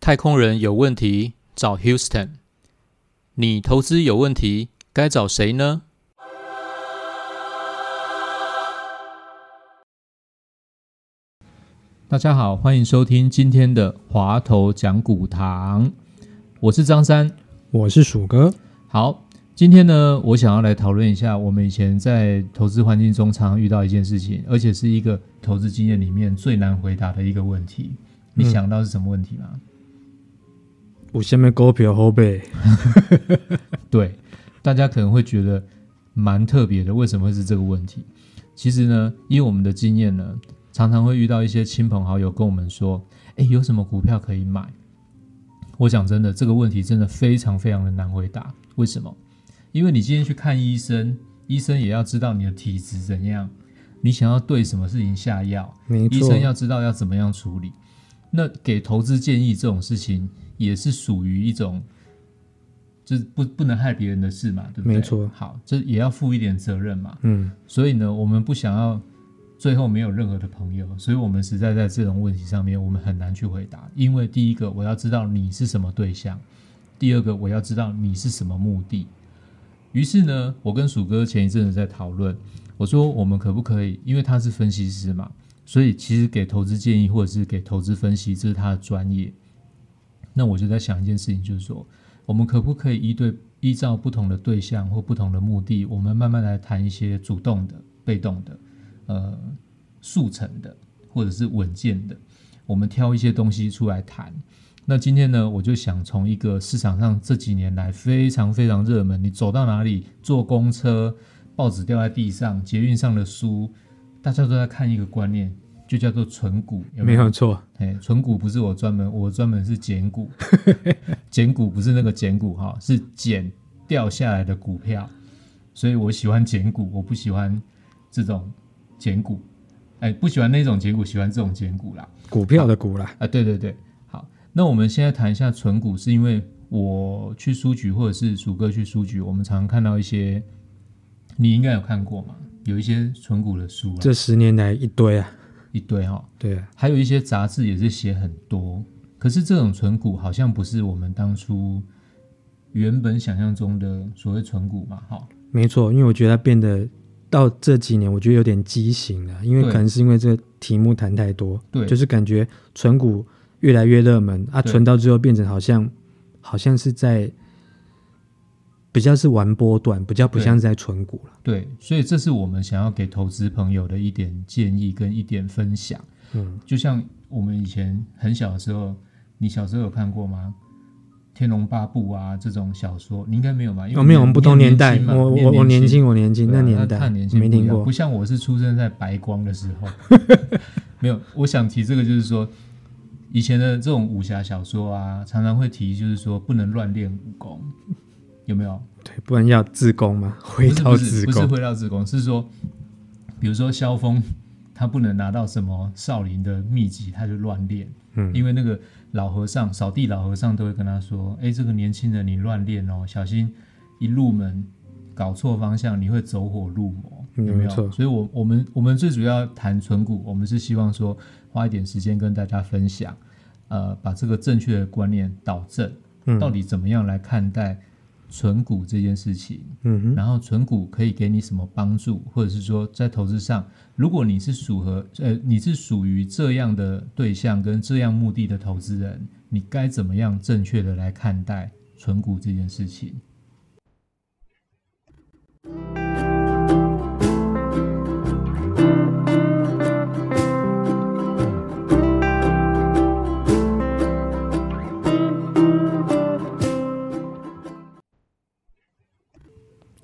太空人有问题找 Houston，你投资有问题该找谁呢？大家好，欢迎收听今天的华头讲股堂，我是张三。我是鼠哥，好，今天呢，我想要来讨论一下我们以前在投资环境中常常遇到一件事情，而且是一个投资经验里面最难回答的一个问题。你想到是什么问题吗？我下面股票后背，对，大家可能会觉得蛮特别的，为什么会是这个问题？其实呢，以我们的经验呢，常常会遇到一些亲朋好友跟我们说：“哎，有什么股票可以买？”我讲真的，这个问题真的非常非常的难回答。为什么？因为你今天去看医生，医生也要知道你的体质怎样，你想要对什么事情下药，医生，要知道要怎么样处理。那给投资建议这种事情，也是属于一种，就是不不能害别人的事嘛，对不对？没错好，这也要负一点责任嘛。嗯，所以呢，我们不想要最后没有任何的朋友，所以我们实在在这种问题上面，我们很难去回答。因为第一个，我要知道你是什么对象；第二个，我要知道你是什么目的。于是呢，我跟鼠哥前一阵子在讨论，我说我们可不可以，因为他是分析师嘛，所以其实给投资建议或者是给投资分析，这是他的专业。那我就在想一件事情，就是说，我们可不可以依对依照不同的对象或不同的目的，我们慢慢来谈一些主动的、被动的、呃速成的，或者是稳健的，我们挑一些东西出来谈。那今天呢，我就想从一个市场上这几年来非常非常热门，你走到哪里，坐公车，报纸掉在地上，捷运上的书，大家都在看一个观念，就叫做存股，有没有？没有错，哎，存股不是我专门，我专门是捡股，捡股不是那个捡股哈，是捡掉下来的股票，所以我喜欢捡股，我不喜欢这种捡股，哎，不喜欢那种捡股，喜欢这种捡股啦。股票的股啦，啊，对对对，好，那我们现在谈一下存股，是因为我去书局或者是鼠哥去书局，我们常常看到一些，你应该有看过嘛，有一些存股的书啊，这十年来一堆啊，一堆哈、对啊，还有一些杂志也是写很多，可是这种存股好像不是我们当初原本想象中的所谓存股嘛，哈，没错，因为我觉得它变得到这几年，我觉得有点畸形了，因为可能是因为这个题目谈太多，对。就是感觉存股越来越热门啊，存到最后变成好像好像是在比较是玩波段，比较不像是在存股了，对，所以这是我们想要给投资朋友的一点建议跟一点分享。嗯，就像我们以前很小的时候，你小时候有看过吗？《天龙八部》啊，这种小说你应该没有吧？因为哦，没有，我们不同年代，我我我年轻，我年轻，啊那年代他年轻没听过不，像我是出生在白光的时候。没有，我想提这个就是说，以前的这种武侠小说啊，常常会提，就是说不能乱练武功，有没有？对，不然要自宫嘛，回到不是不是自宫，不是回到自宫，是说，比如说萧峰，他不能拿到什么少林的秘籍，他就乱练，嗯。因为那个老和尚扫地老和尚都会跟他说，哎，这个年轻人你乱练哦，小心一入门搞错方向，你会走火入魔，有没有？嗯没错所以我我们我们最主要谈存股，我们是希望说花一点时间跟大家分享，呃，把这个正确的观念导正，嗯到底怎么样来看待存股这件事情。嗯哼，然后存股可以给你什么帮助，或者是说在投资上，如果你是属合呃你是属于这样的对象跟这样目的的投资人，你该怎么样正确的来看待存股这件事情？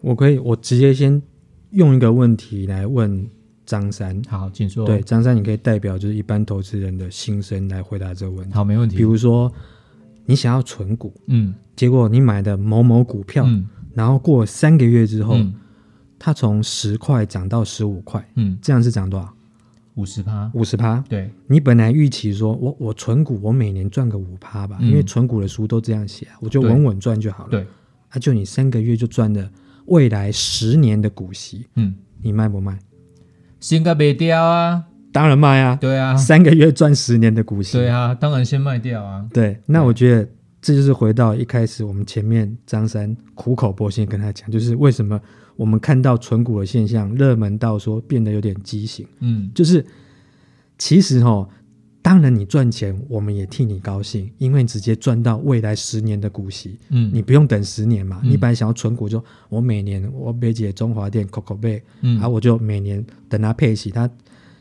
我可以，我直接先用一个问题来问张三。好，请说。对，，张三，你可以代表就是一般投资人的心声来回答这个问题。好，没问题。比如说，你想要存股，嗯结果你买的某某股票，嗯然后过三个月之后，嗯它从十块涨到十五块，嗯，这样是涨多少？五十趴，五十趴。对，你本来预期说我我存股，我每年赚个五趴吧，嗯因为存股的书都这样写啊，我就稳稳赚就好了。对，啊，就你三个月就赚了未来十年的股息，嗯，你卖不卖？先个没掉啊，当然卖啊，对啊，三个月赚十年的股息，对啊，当然先卖掉啊，对，那我觉得这就是回到一开始我们前面张三苦口婆心跟他讲，就是为什么我们看到存股的现象热门到说变得有点畸形，嗯，就是其实哦，当然你赚钱，我们也替你高兴，因为你直接赚到未来十年的股息，嗯，你不用等十年嘛。嗯。你本来想要存股就，我每年我北姐中华店 Coco 贝，嗯。啊，我就每年等它配息，它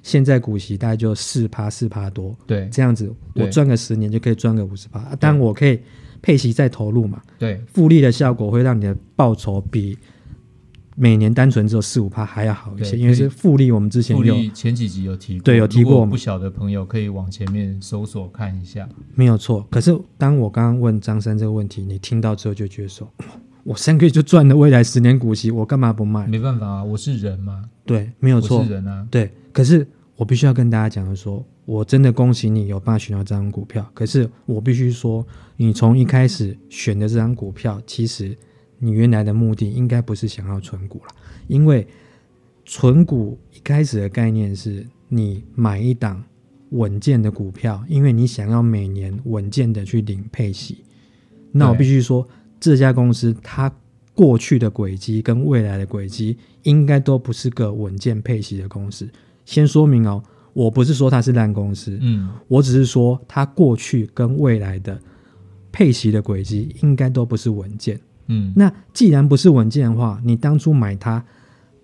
现在股息大概就四趴四趴多，对。这样子我对赚个十年就可以赚个五十趴，啊当然我可以配息再投入嘛，对，复利的效果会让你的报酬比每年单纯只有四五趴还要好一些，因为是复利，我们之前复有利前几集有提过，对有提过不小的朋友可以往前面搜索看一下，没有错。可是当我刚刚问张三这个问题，你听到之后就觉得说，我三个月就赚了未来十年股息，我干嘛不卖？没办法啊，我是人嘛，对，没有我错是，人啊，对。可是我必须要跟大家讲的说，我真的恭喜你有办法选到这张股票。可是我必须说，你从一开始选的这张股票，其实你原来的目的应该不是想要存股了，因为存股一开始的概念是你买一档稳健的股票，因为你想要每年稳健的去领配息。那我必须说，这家公司它过去的轨迹跟未来的轨迹，应该都不是个稳健配息的公司。先说明哦，我不是说它是烂公司，嗯，我只是说它过去跟未来的配息的轨迹应该都不是稳健。嗯，那既然不是稳健的话，你当初买它，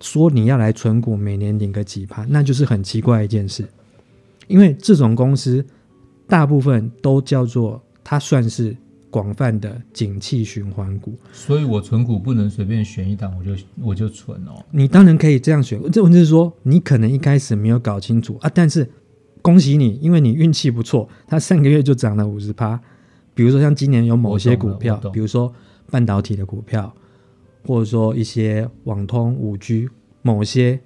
说你要来存股，每年领个几趴，那就是很奇怪一件事。因为这种公司大部分都叫做它算是广泛的景气循环股。所以我存股不能随便选一档我就我就存哦，你当然可以这样选，这文字是说你可能一开始没有搞清楚啊，但是恭喜你，因为你运气不错，它上个月就涨了五十趴。比如说像今年有某些股票比如说半导体的股票，或者说一些网通、五 G，某些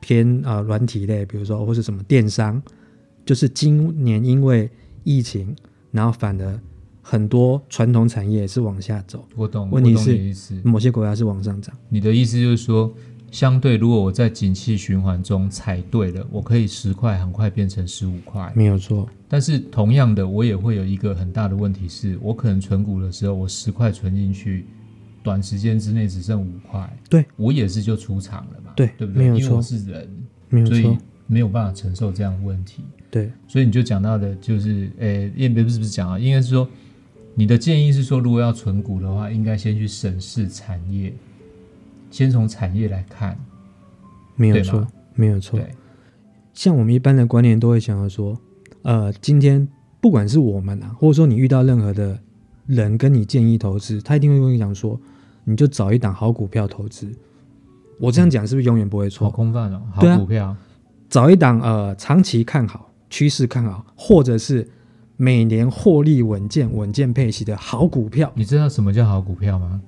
偏呃软体类，比如说或是什么电商，就是今年因为疫情，然后反而很多传统产业是往下走，我懂，问题是，某些国家是往上涨。你的意思就是说，相对如果我在景气循环中踩对了，我可以十块很快变成十五块。没有错，但是同样的，我也会有一个很大的问题是，我可能存股的时候，我十块存进去，短时间之内只剩五块，对我也是就出场了嘛，对对不对？没有错因为我是人，没有所以错，没有办法承受这样的问题。对。所以你就讲到的，就是，诶，也不是不是讲啊，应该是说，你的建议是说，如果要存股的话，应该先去审视产业，先从产业来看，没有错，没有错。对，像我们一般的观念都会想要说，呃，今天不管是我们啊，或者说你遇到任何的人跟你建议投资，他一定会跟你讲说，你就找一档好股票投资。我这样讲是不是永远不会好错？空泛哦，好股票，找一档呃长期看好、趋势看好，或者是每年获利稳健、稳健配息的好股票，你知道什么叫好股票吗？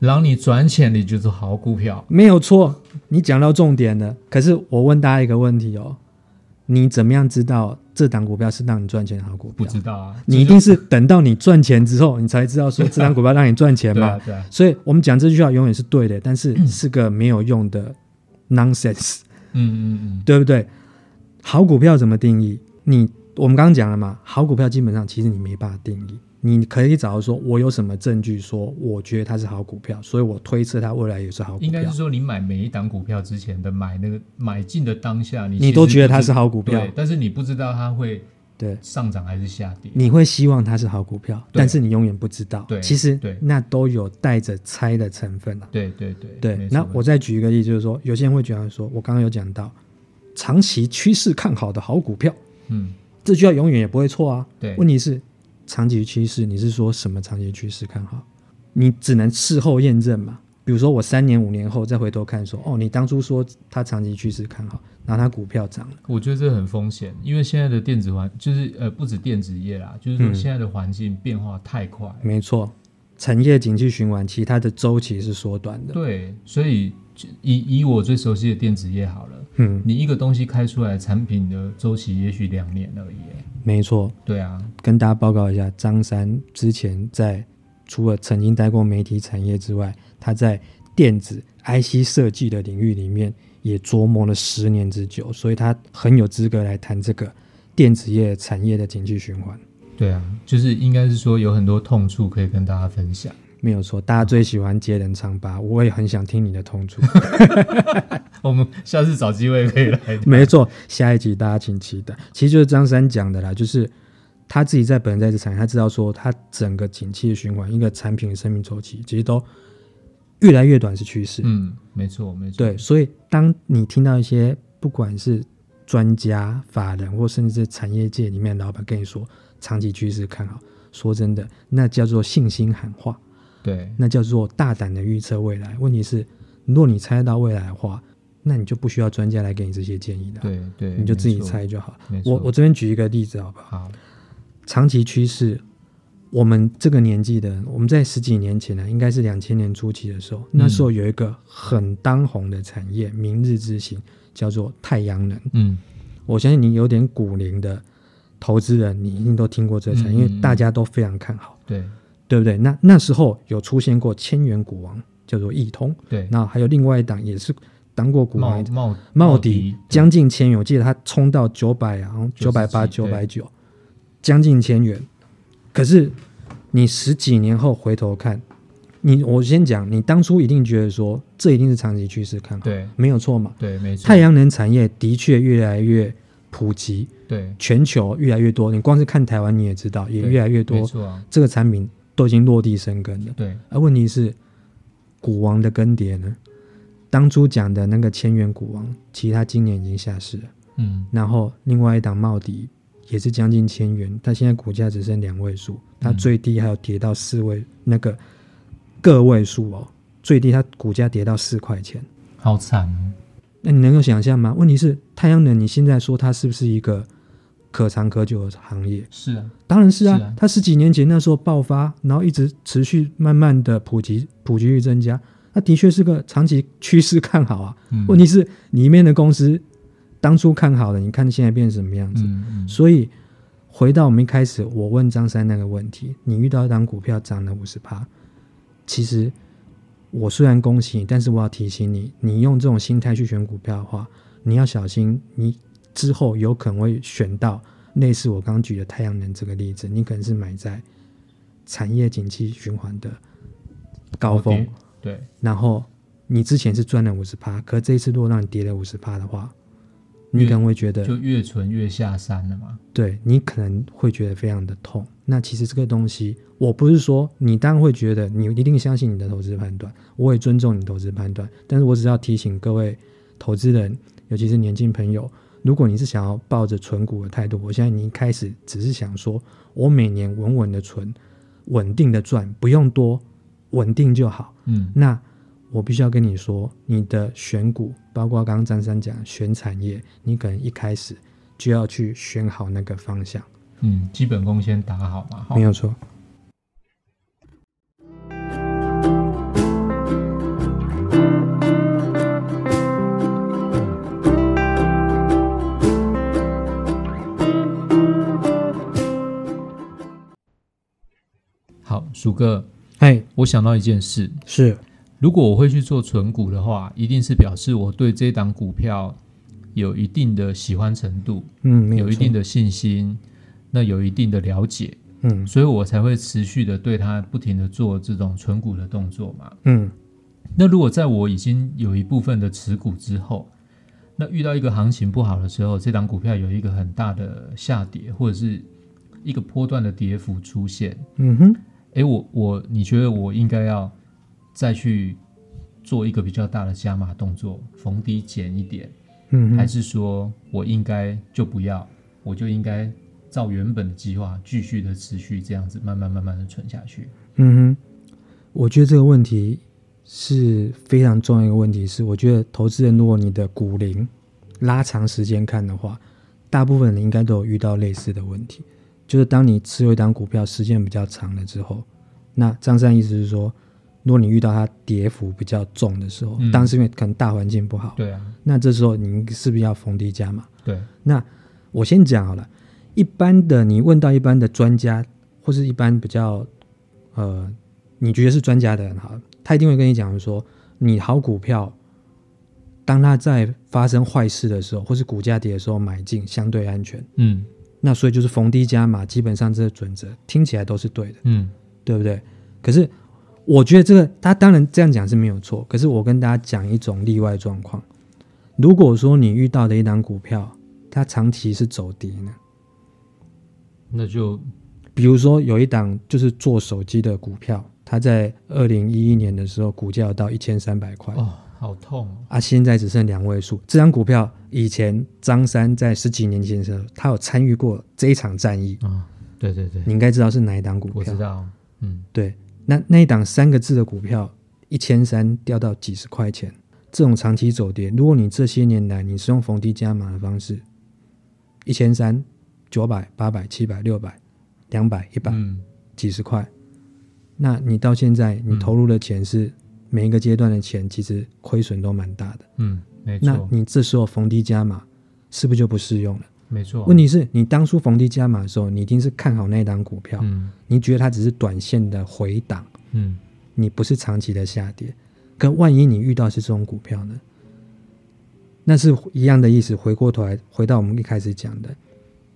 让你赚钱的就是好股票。没有错。你讲到重点了。可是我问大家一个问题哦，你怎么样知道这档股票是让你赚钱的好股票？不知道啊，你一定是等到你赚钱之后，你才知道说这张股票让你赚钱嘛。对啊，对啊，所以我们讲这句话永远是对的，但是是个没有用的 nonsense，嗯嗯嗯，对不对？好股票怎么定义？你我们刚刚讲了嘛，好股票基本上其实你没办法定义，你可以找到说我有什么证据说我觉得它是好股票，所以我推测它未来也是好股票应该是。说你买每一档股票之前的买那个买进的当下，你你都觉得它是好股票对，但是你不知道它会对，上涨还是下跌。你会希望它是好股票，但是你永远不知道。对其实对那都有带着猜的成分啊。对对对对那我再举一个例子，就是说，有些人会觉得说，我刚刚有讲到，长期趋势看好的好股票，嗯，这句话永远也不会错啊。对问题是长期趋势，你是说什么长期趋势看好？你只能事后验证嘛。比如说我三年五年后再回头看说，哦，你当初说它长期趋势看好，然后它股票涨了，我觉得这很风险，因为现在的电子环就是呃不止电子业啦，就是说嗯现在的环境变化太快。没错，产业景气循环，其他的周期是缩短的。对，所以以以我最熟悉的电子业好了，嗯，你一个东西开出来，产品的周期也许两年而已。没错，对啊，跟大家报告一下，张三之前在除了曾经待过媒体产业之外，他在电子 IC 设计的领域里面也琢磨了十年之久，所以他很有资格来谈这个电子业产业的经济循环。对啊，就是应该是说有很多痛处可以跟大家分享。没有错，大家最喜欢接人唱吧，我也很想听你的痛处。我们下次找机会可以来。没错，下一集大家请期待。其实就是张三讲的啦，就是他自己在本人在这产业，他知道说他整个景气的循环，一个产品的生命周期其实都越来越短是趋势。嗯，没错，没错。对，所以当你听到一些不管是专家、法人或甚至是产业界里面的老板跟你说长期趋势看好，说真的，那叫做信心喊话。对，那叫做大胆的预测未来。问题是，如果你猜得到未来的话，那你就不需要专家来给你这些建议的。对对，你就自己猜就好。我我这边举一个例子好不好？好，长期趋势，我们这个年纪的人，我们在十几年前呢、应该是两千年初期的时候，那时候有一个很当红的产业，明日之星，叫做太阳能。嗯，我相信你有点股龄的投资人，你一定都听过这个产业，嗯因为大家都非常看好，对对不对？那那时候有出现过千元股王，叫做易通，对，那还有另外一档也是当过股王茂，茂茂迪迪将近千元，我记得它冲到九百啊，九百八、九百九，将近千元。可是你十几年后回头看，你我先讲，你当初一定觉得说这一定是长期趋势看好，对没有错嘛。对，没错，太阳能产业的确越来越普及，对全球越来越多。你光是看台湾你也知道，也越来越没多错啊，这个产品都已经落地生根了。对而问题是，股王的更迭呢？当初讲的那个千元股王，其实他今年已经下市了。嗯然后另外一档茂迪也是将近千元，它现在股价只剩两位数，它嗯最低还有跌到四位那个个位数哦，最低它股价跌到四块钱。好惨哦，那你能够想象吗？问题是太阳能，你现在说它是不是一个可长可久的行业？是啊，当然是啊，是啊它十几年前那时候爆发，然后一直持续慢慢的普及，普及率增加，那的确是个长期趋势看好啊。嗯问题是里面的公司当初看好了，你看现在变成什么样子？嗯嗯，所以回到我们一开始我问张三那个问题，你遇到一档股票涨了五十趴，其实我虽然恭喜你，但是我要提醒你，你用这种心态去选股票的话，你要小心，你之后有可能会选到类似我刚刚举的太阳能这个例子，你可能是买在产业景气循环的高峰，点，对。然后你之前是赚了五十趴，可这一次如果让你跌了五十趴的话，你可能会觉得就越存越下山了嘛，对你可能会觉得非常的痛。那其实这个东西，我不是说你当然会觉得你一定相信你的投资判断，我也尊重你投资判断，但是我只是要提醒各位投资人，尤其是年轻朋友，如果你是想要抱着存股的态度，我现在你一开始只是想说我每年稳稳的存，稳定的赚，不用多，稳定就好。嗯那我必须要跟你说，你的选股，包括刚刚张三讲选产业，你可能一开始就要去选好那个方向，嗯，基本功先打好嘛，没有错。鼠哥，哎，我想到一件事，是，如果我会去做存股的话，一定是表示我对这档股票有一定的喜欢程度，嗯，有一定，的信心，那有一定的了解，嗯。所以我才会持续的对它不停的做这种存股的动作嘛。嗯。那如果在我已经有一部分的持股之后，那遇到一个行情不好的时候，这档股票有一个很大的下跌，或者是一个波段的跌幅出现，嗯哼，诶，我我你觉得我应该要再去做一个比较大的加码动作，逢低减一点，嗯，还是说我应该就不要，我就应该照原本的计划继续的持续这样子慢慢慢慢的存下去？嗯哼，我觉得这个问题是非常重要一个问题是，我觉得投资人如果你的股龄拉长时间看的话，大部分人应该都有遇到类似的问题，就是当你持有一档股票时间比较长了之后，那张三意思是说，如果你遇到它跌幅比较重的时候，嗯当时因为可能大环境不好，对啊，那这时候你是不是要逢低加码？对，那我先讲好了，一般的你问到一般的专家，或是一般比较呃，你觉得是专家的人，好了，他一定会跟你讲说，你好股票，当它在发生坏事的时候，或是股价跌的时候买进，相对安全。嗯那所以就是逢低加码，基本上这个准则听起来都是对的，嗯对不对？可是我觉得这个，他当然这样讲是没有错。可是我跟大家讲一种例外状况：如果说你遇到的一档股票，它长期是走跌呢，那就比如说有一档就是做手机的股票，它在二零一一年的时候股价有到一千三百块，哦，好痛哦。啊，现在只剩两位数。这张股票以前张三在十几年前的时候，他有参与过这一场战役，啊，对对对，你应该知道是哪一档股票我知。道。嗯对，那那一档三个字的股票，一千三掉到几十块钱，这种长期走跌，如果你这些年来你是用逢低加码的方式，一千三、九百、八百、七百、六百、两百、一百、嗯几十块，那你到现在你投入的钱是每一个阶段的钱，其实亏损都蛮大的。嗯，没错那你这时候逢低加码，是不是就不适用了？没错。问题是你当初逢低加码的时候，你一定是看好那档股票，嗯你觉得它只是短线的回档。嗯你不是长期的下跌，可万一你遇到是这种股票呢？那是一样的意思。回过头来，回到我们一开始讲的，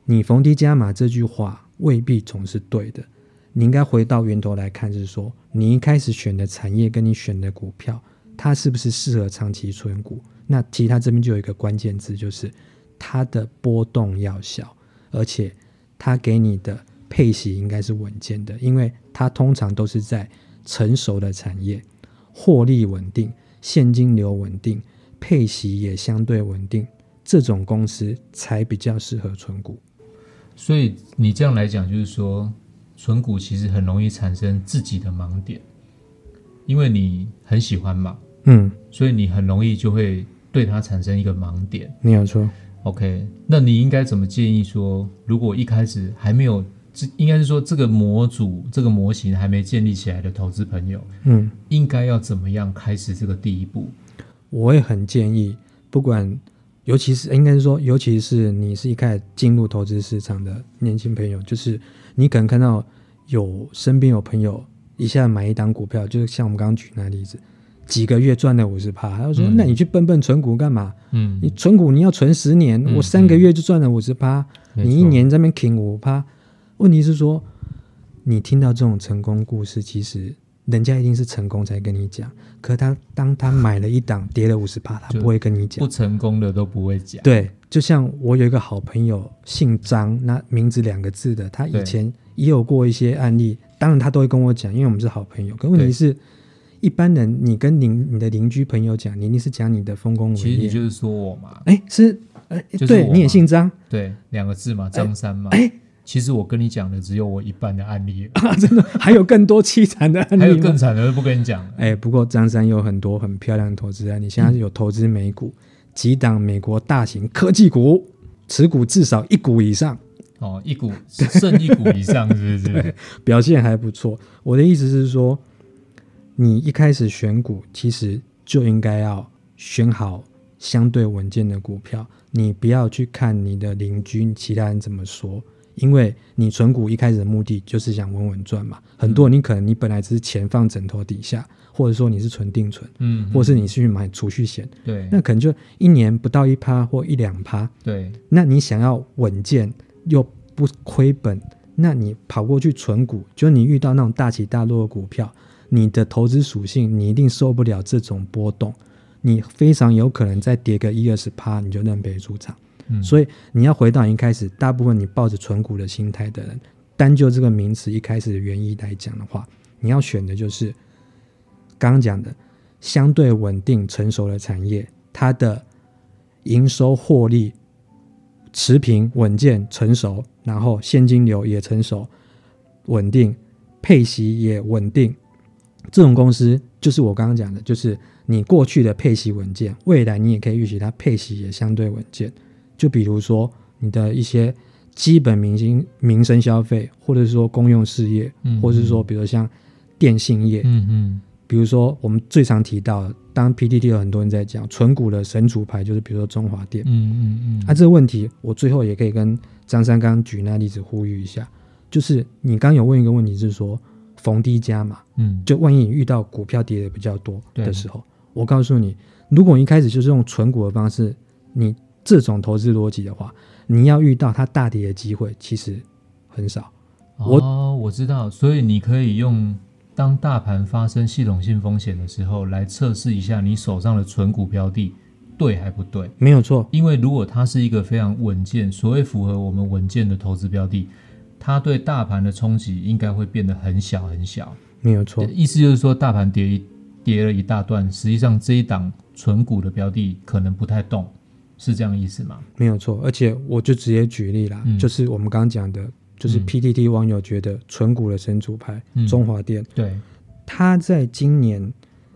你逢低加码这句话未必总是对的。你应该回到源头来看，就是说你一开始选的产业跟你选的股票，它是不是适合长期存股？那其实它这边就有一个关键字，就是它的波动要小，而且它给你的配息应该是稳健的，因为它通常都是在成熟的产业，获利稳定，现金流稳定，配息也相对稳定，这种公司才比较适合存股。所以你这样来讲，就是说，存股其实很容易产生自己的盲点，因为你很喜欢嘛，嗯，所以你很容易就会对它产生一个盲点。你有错。OK，那你应该怎么建议说，如果一开始还没有，这应该是说这个模组、这个模型还没建立起来的投资朋友，嗯，应该要怎么样开始这个第一步？我也很建议，不管，尤其是应该是说，尤其是你是一开始进入投资市场的年轻朋友，就是你可能看到有身边有朋友一下买一档股票，就是像我们刚刚举那例子，几个月赚了五十趴，他就说：“嗯那你去笨笨存股干嘛？嗯你存股你要存十年，嗯我三个月就赚了五十趴，你一年在那边挺五趴。”问题是说，你听到这种成功故事，其实人家一定是成功才跟你讲。可他当他买了一档跌了五十趴，他不会跟你讲不。成功的都不会讲。对，就像我有一个好朋友，姓张，那名字两个字的，他以前也有过一些案例，当然他都会跟我讲，因为我们是好朋友。可问题是，一般人你跟邻你的邻居朋友讲，你一定是讲你的丰功伟业。其实你就是说我嘛，哎，是，哎，就是对，你也姓张，对，两个字嘛，张三嘛。哎，其实我跟你讲的只有我一半的案例 啊，真的 还有更多凄惨的案例还有例？更惨的都不跟你讲了。哎，不过张三有很多很漂亮的投资案你，现在有投资美股，几档美国大型科技股，持股至少一股以上，哦，一股剩一股以上，是不是？表现还不错。我的意思是说，你一开始选股，其实就应该要选好相对稳健的股票，你不要去看你的邻居、其他人怎么说，因为你存股一开始的目的就是想稳稳赚嘛。很多人你可能你本来只是钱放枕头底下，或者说你是存定存，嗯，或是你是去买储蓄险，对那可能就一年不到一趴或一两趴，对，那你想要稳健又不亏本，那你跑过去存股，就你遇到那种大起大落的股票，你的投资属性你一定受不了这种波动，你非常有可能再跌个一二十趴，你就认赔出场。嗯，所以你要回到一开始，大部分你抱着存股的心态的人，单就这个名词一开始的原意来讲的话，你要选的就是刚刚讲的相对稳定成熟的产业，它的营收获利持平稳健成熟，然后现金流也成熟稳定，配息也稳定，这种公司就是我刚刚讲的，就是你过去的配息稳健，未来你也可以预期它配息也相对稳健。就比如说你的一些基本民生民生消费，或者是说公用事业，嗯或者是说比如像电信业，嗯嗯比如说我们最常提到的，当 PDD 有很多人在讲纯股的神主牌，就是比如说中华电。嗯嗯嗯，啊，这个问题我最后也可以跟张三刚刚举那例子呼吁一下，就是你刚有问一个问题是说逢低加嘛，嗯，就万一你遇到股票跌的比较多的时候，我告诉你，如果一开始就是用纯股的方式，你这种投资逻辑的话，你要遇到它大跌的机会其实很少。我哦，我知道，所以你可以用当大盘发生系统性风险的时候，来测试一下你手上的存股标的对还不对。没有错，因为如果它是一个非常稳健，所谓符合我们稳健的投资标的，它对大盘的冲击应该会变得很小很小。没有错，意思就是说，大盘跌一跌了一大段，实际上这一档纯股的标的可能不太动，是这样意思吗？没有错。而且我就直接举例啦，嗯就是我们刚刚讲的，就是嗯。PTT 网友觉得纯股的神主牌、嗯。中华电，对，它在今年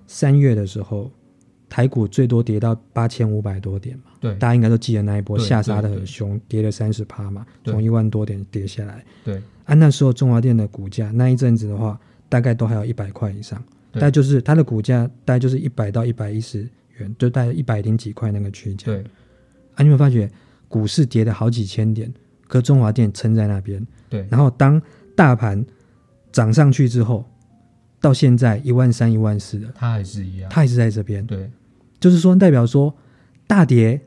三月的时候，台股最多跌到八千五百多点嘛，对，大家应该都记得那一波下杀的很凶，跌了三十趴嘛，从一万多点跌下来。对，啊，那时候中华电的股价那一阵子的话，大概都还有一百块以上，对。大概就是它的股价大概就是一百到一百一十元，就大概一百零几块那个区间。对，啊，你有没有发觉股市跌了好几千点，可中华电撑在那边，对，然后当大盘涨上去之后，到现在一万三、一万四的，它还是一样。它还是在这边，对，就是说代表说大跌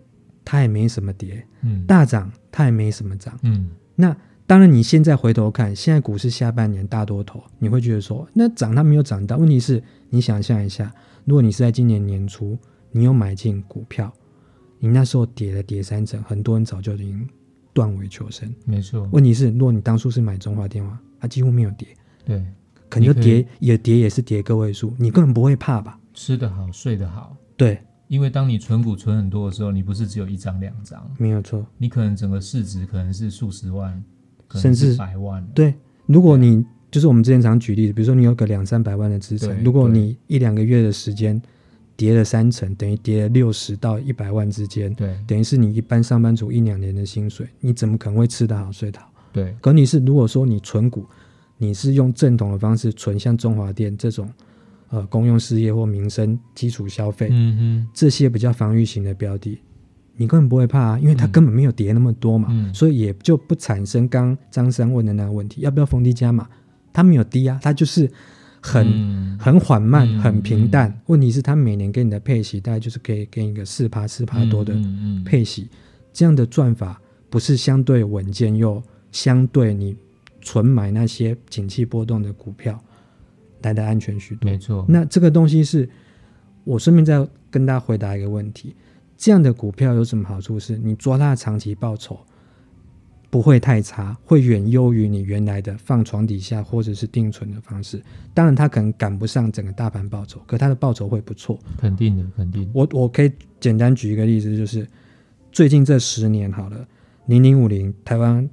它也没什么跌，嗯，大涨它也没什么涨。嗯，那当然，你现在回头看，现在股市下半年大多头，你会觉得说，那涨它没有涨到。问题是，你想象一下，如果你是在今年年初，你有买进股票，你那时候跌了跌三成，很多人早就已经断尾求生。没错，问题是，如果你当初是买中华电话，它几乎没有跌，对，可能就跌也跌也是跌个位数，你根本不会怕吧？吃得好，睡得好。对，因为当你存股存很多的时候，你不是只有一张两张，没有错。你可能整个市值可能是数十万，甚至百万。对，如果你就是我们之前常举例的，比如说你有个两三百万的资产，如果你一两个月的时间跌了三成，等于跌了六十到一百万之间，对等于是你一般上班族一两年的薪水，你怎么可能会吃得好睡得好？对可你是如果说你存股，你是用正统的方式存，像中华电这种呃公用事业或民生基础消费、嗯这些比较防御型的标的，你根本不会怕啊，因为它嗯根本没有跌那么多嘛，嗯所以也就不产生刚刚张三问的那个问题，要不要逢低加码？它没有低啊，它就是哼，很、嗯很缓慢、嗯很平淡。问题是它每年给你的配息大概就是可以给你个四趴四趴多的配息，这样的赚法不是相对稳健又相对你纯买那些景气波动的股票来的安全许多。没错。那这个东西是我顺便再跟大家回答一个问题：这样的股票有什么好处？是你抓它的长期报酬不会太差，会远优于你原来的放床底下或者是定存的方式。当然，它可能赶不上整个大盘报酬，可它的报酬会不错。肯定的，肯定。我我可以简单举一个例子，就是最近这十年好了，零零五零台湾，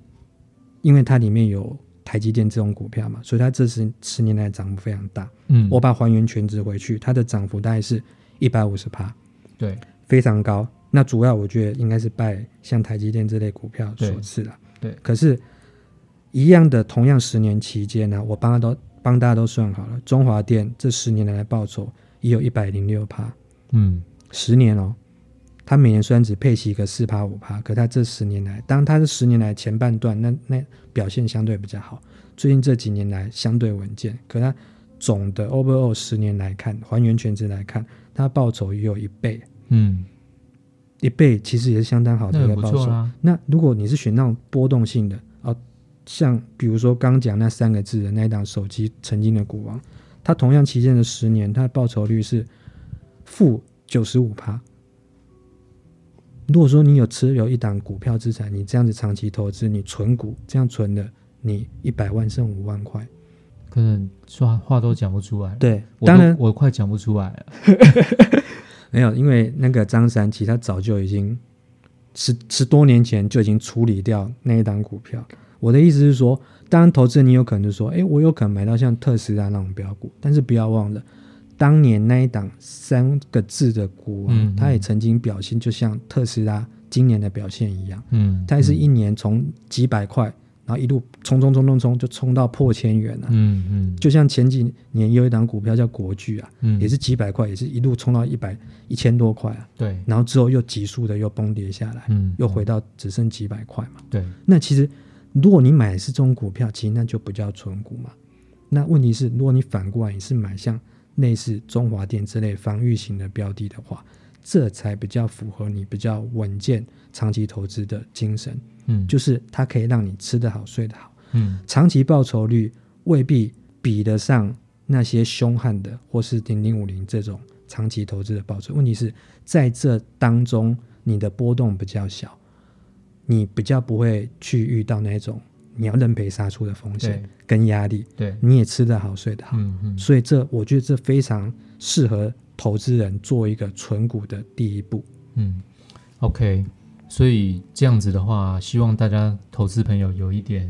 因为它里面有台积电这种股票嘛，所以它这十十年来涨幅非常大。嗯，我把还原全值回去，它的涨幅大概是一百五十趴，对非常高。那主要我觉得应该是拜像台积电这类股票所对赐了。对可是，一样的同样十年期间呢、我帮他都帮大家都算好了，中华电这十年来的报酬也有一百零六趴，嗯十年哦。他每年虽然只配息个四趴五趴，可他这十年来，当他是十年来前半段，那那表现相对比较好。最近这几年来相对稳健，可他总的 overall 十年来看，还原全值来看，他报酬也有一倍，嗯，一倍其实也是相当好的一个报酬。那如果你是选那种波动性的哦，像比如说刚讲那三个字的那一档手机曾经的股王，它同样期间的十年，它的报酬率是负九十五趴。如果说你有持有一档股票资产，你这样子长期投资，你存股这样存的，你一百万剩五万块。可能说话都讲不出来。，对，当然我快讲不出来了。没有，因为那个张三其实他早就已经十十多年前就已经处理掉那一档股票。我的意思是说，当然投资人你有可能就说，哎，我有可能买到像特斯拉那种标股，但是不要忘了，当年那一档三个字的股王，嗯嗯。它也曾经表现就像特斯拉今年的表现一样，嗯，它也是一年从几百块，然后一路冲冲冲冲冲，就冲到破千元啊。嗯嗯，就像前几年有一档股票叫国巨啊，嗯也是几百块，也是一路冲到一百一千多块啊。对，然后之后又急速的又崩跌下来，嗯，又回到只剩几百块嘛。对，那其实如果你买的是这种股票，其实那就不叫纯股嘛。那问题是，如果你反过来你是买像类似中华电之类防御型的标的的话，这才比较符合你比较稳健长期投资的精神，嗯，就是它可以让你吃得好、睡得好。嗯长期报酬率未必比得上那些凶悍的或是零零五零这种长期投资的报酬。问题是在这当中，你的波动比较小，你比较不会去遇到那种你要认赔杀出的风险跟压力，对，你也吃得好睡得好。嗯嗯所以这我觉得这非常适合投资人做一个存股的第一步。嗯，OK，所以这样子的话，希望大家投资朋友有一点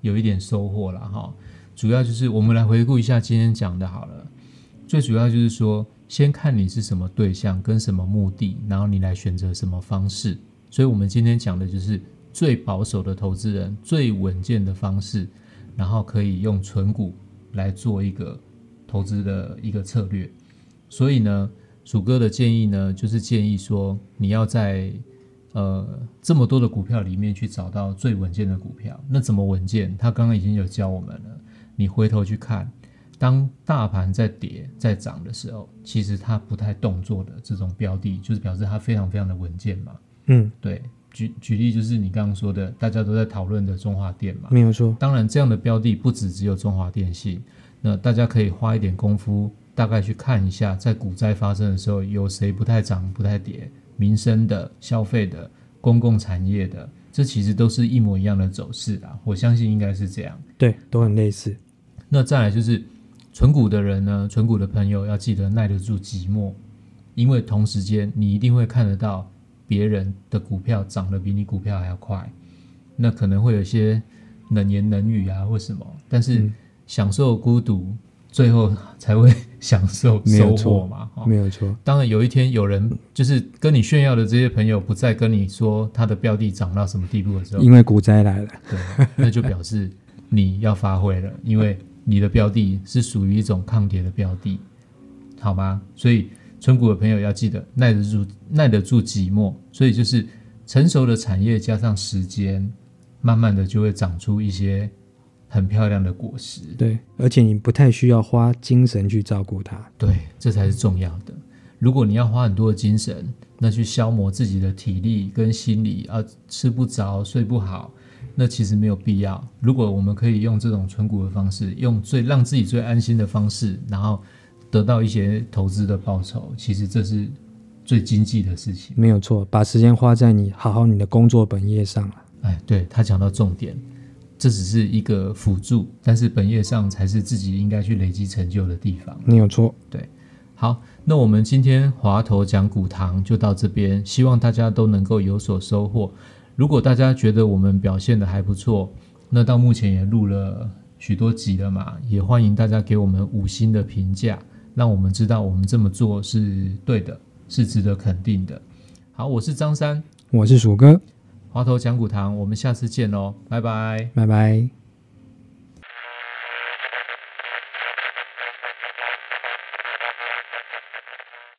有一点收获了哈。主要就是我们来回顾一下今天讲的好了，最主要就是说，先看你是什么对象跟什么目的，然后你来选择什么方式。所以我们今天讲的就是最保守的投资人最稳健的方式，然后可以用存股来做一个投资的一个策略。所以呢，鼠哥的建议呢，就是建议说，你要在呃这么多的股票里面去找到最稳健的股票。那怎么稳健？他刚刚已经有教我们了。你回头去看，当大盘在跌在涨的时候，其实它不太动作的这种标的，就是表示它非常非常的稳健嘛。嗯，对，举举例就是你刚刚说的，大家都在讨论的中华电嘛。没有错。当然，这样的标的不止只有中华电信，那大家可以花一点功夫，大概去看一下，在股灾发生的时候，有谁不太涨、不太跌，民生的、消费的、公共产业的，这其实都是一模一样的走势啦。我相信应该是这样。对，都很类似。那再来就是存股的人呢，存股的朋友要记得耐得住寂寞，因为同时间你一定会看得到别人的股票涨得比你股票还要快，那可能会有一些冷言冷语啊或什么，但是嗯享受孤独，最后才会享受收获嘛。哈没有错。当然有一天有人就是跟你炫耀的这些朋友不再跟你说他的标的涨到什么地步的时候，因为股灾来了。对，那就表示你要发挥了，因为你的标的是属于一种抗跌的标的，好吗？所以存股的朋友要记得耐得住耐得住寂寞，所以就是成熟的产业加上时间，慢慢的就会长出一些很漂亮的果实。对，而且你不太需要花精神去照顾它。对，这才是重要的。如果你要花很多的精神，那去消磨自己的体力跟心理啊，吃不着、睡不好，那其实没有必要。如果我们可以用这种存股的方式，用最让自己最安心的方式，然后得到一些投资的报酬，其实这是最经济的事情。没有错，把时间花在你好好你的工作本业上了。哎，对他讲到重点，这只是一个辅助，但是本业上才是自己应该去累积成就的地方。你有错。对好，那我们今天华头讲股堂就到这边，希望大家都能够有所收获。如果大家觉得我们表现的还不错，那到目前也录了许多集了嘛，也欢迎大家给我们五星的评价，让我们知道我们这么做是对的，是值得肯定的。好，我是张三，我是鼠哥，滑头讲股堂，我们下次见喽，拜拜。拜拜。